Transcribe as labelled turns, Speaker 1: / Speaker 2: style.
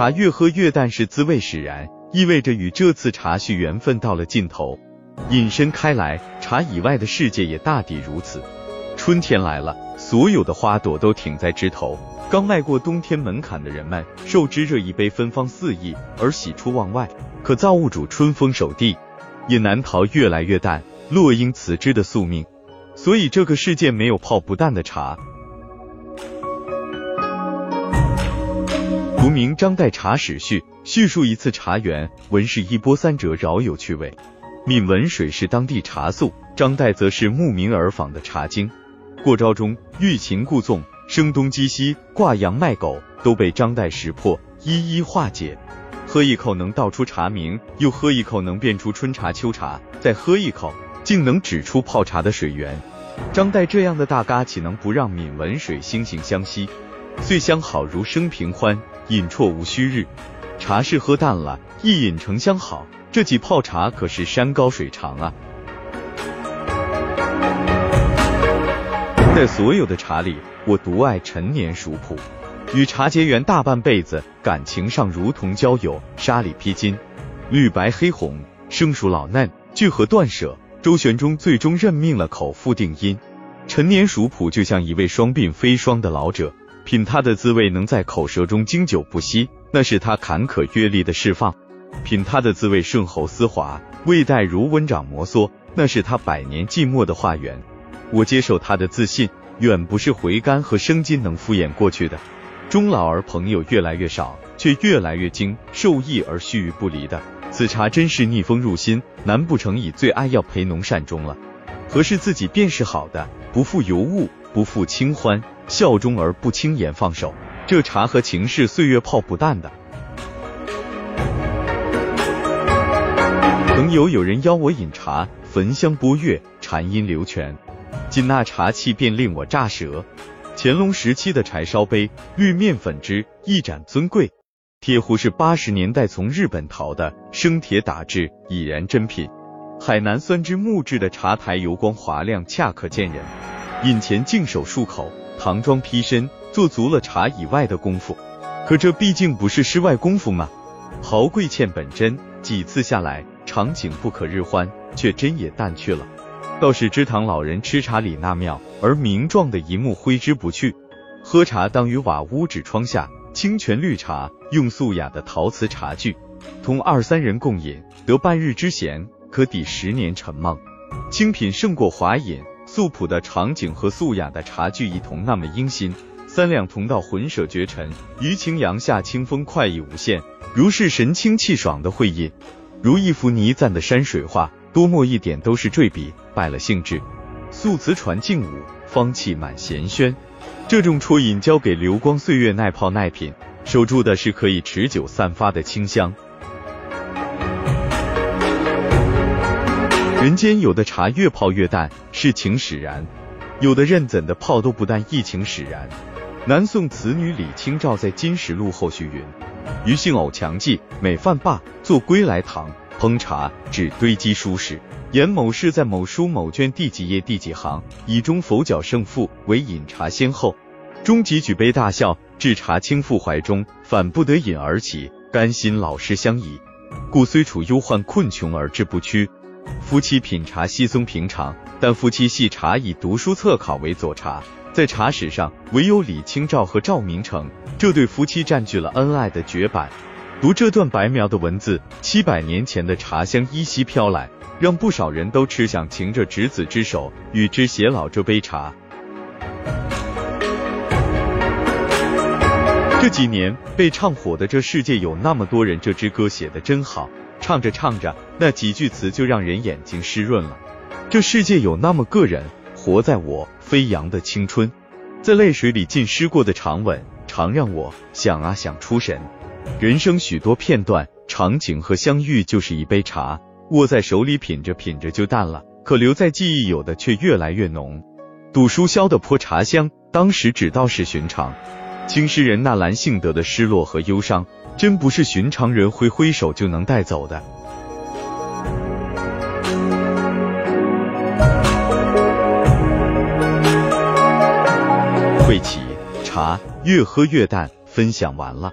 Speaker 1: 茶越喝越淡是滋味使然，意味着与这次茶叙缘分到了尽头。引申开来，茶以外的世界也大抵如此。春天来了，所有的花朵都挺在枝头。刚迈过冬天门槛的人们，受之这一杯芬芳四溢而喜出望外。可造物主春风守地，也难逃越来越淡，落英辞之的宿命。所以这个世界没有泡不淡的茶。读名《张岱茶史序》，叙述一次茶园，文是一波三折，饶有趣味。闵文水是当地茶宿，张岱则是慕名而访的茶经。过招中，欲擒故纵。声东击西、挂羊卖狗都被张岱识破，一一化解。喝一口能道出茶名，又喝一口能辨出春茶秋茶，再喝一口竟能指出泡茶的水源。张岱这样的大咖，岂能不让闵文水惺惺相惜？岁相好如生平欢，饮啜无虚日。茶是喝淡了，一饮成相好。这几泡茶可是山高水长啊！在所有的茶里。我独爱陈年熟普，与茶结缘大半辈子，感情上如同交友，沙里披金，绿白黑红，生熟老嫩，聚合断舍。周旋中最终任命了口腹定音。陈年熟普就像一位双鬓飞霜的老者，品它的滋味能在口舌中经久不息，那是它坎坷阅历的释放；品它的滋味顺喉丝滑，味带如温掌摩挲，那是它百年寂寞的化缘。我接受他的自信。远不是回甘和生津能敷衍过去的。终老而朋友越来越少，却越来越精，受益而须臾不离的。此茶真是逆风入心，难不成以最爱要陪农善终了？合适自己便是好的，不负尤物，不负清欢，效忠而不轻言放手。这茶和情是岁月泡不淡的。曾有有人邀我饮茶，焚香拨月，禅音流泉。仅那茶气便令我乍舌。乾隆时期的柴烧杯，绿面粉汁，一盏尊贵。铁壶是八十年代从日本淘的，生铁打制，已然珍品。海南酸枝木质的茶台，油光滑亮，恰可见人。饮前净手漱口，唐装披身，做足了茶以外的功夫。可这毕竟不是诗外功夫嘛。豪贵欠本真，几次下来，场景不可日欢，却真也淡去了。倒是知堂老人吃茶礼那妙而名状的一幕挥之不去。喝茶当于瓦屋纸窗下，清泉绿茶，用素雅的陶瓷茶具，同二三人共饮，得半日之闲，可抵十年沉梦。清品胜过华饮，素朴的场景和素雅的茶具一同那么应心，三两同到浑舍绝尘，于晴阳下清风快意无限，如是神清气爽的会饮，如一幅泥赞的山水画。多墨一点都是坠笔，败了兴致。素瓷传静舞，芳气满闲轩。这种啜饮交给流光岁月，耐泡耐品，守住的是可以持久散发的清香。人间有的茶越泡越淡，是情使然；有的认怎的泡都不淡，疫情使然。南宋词女李清照在《金石录》后续云：余性偶强记，每饭罢，坐归来堂。烹茶只堆积书史，言某事在某书某卷第几页第几行，以中否角胜负，为饮茶先后。终即举杯大笑，置茶倾覆怀中，反不得饮而起，甘心老师相宜。故虽处忧患困穷而志不屈。夫妻品茶稀松平常，但夫妻系茶以读书测考为佐茶，在茶史上唯有李清照和赵明诚这对夫妻占据了恩爱的绝版。读这段白描的文字，七百年前的茶香依稀飘来，让不少人都吃想擎着执子之手，与之偕老这杯茶。这几年被唱火的《这世界有那么多人》这支歌写的真好，唱着唱着，那几句词就让人眼睛湿润了。这世界有那么个人，活在我飞扬的青春，在泪水里浸湿过的长吻，常让我想啊想出神。人生许多片段、场景和相遇，就是一杯茶，握在手里品着品着就淡了，可留在记忆有的却越来越浓。赌书消的泼茶香，当时只道是寻常。青诗人纳兰性德的失落和忧伤，真不是寻常人挥挥手就能带走的。会起，茶越喝越淡，分享完了。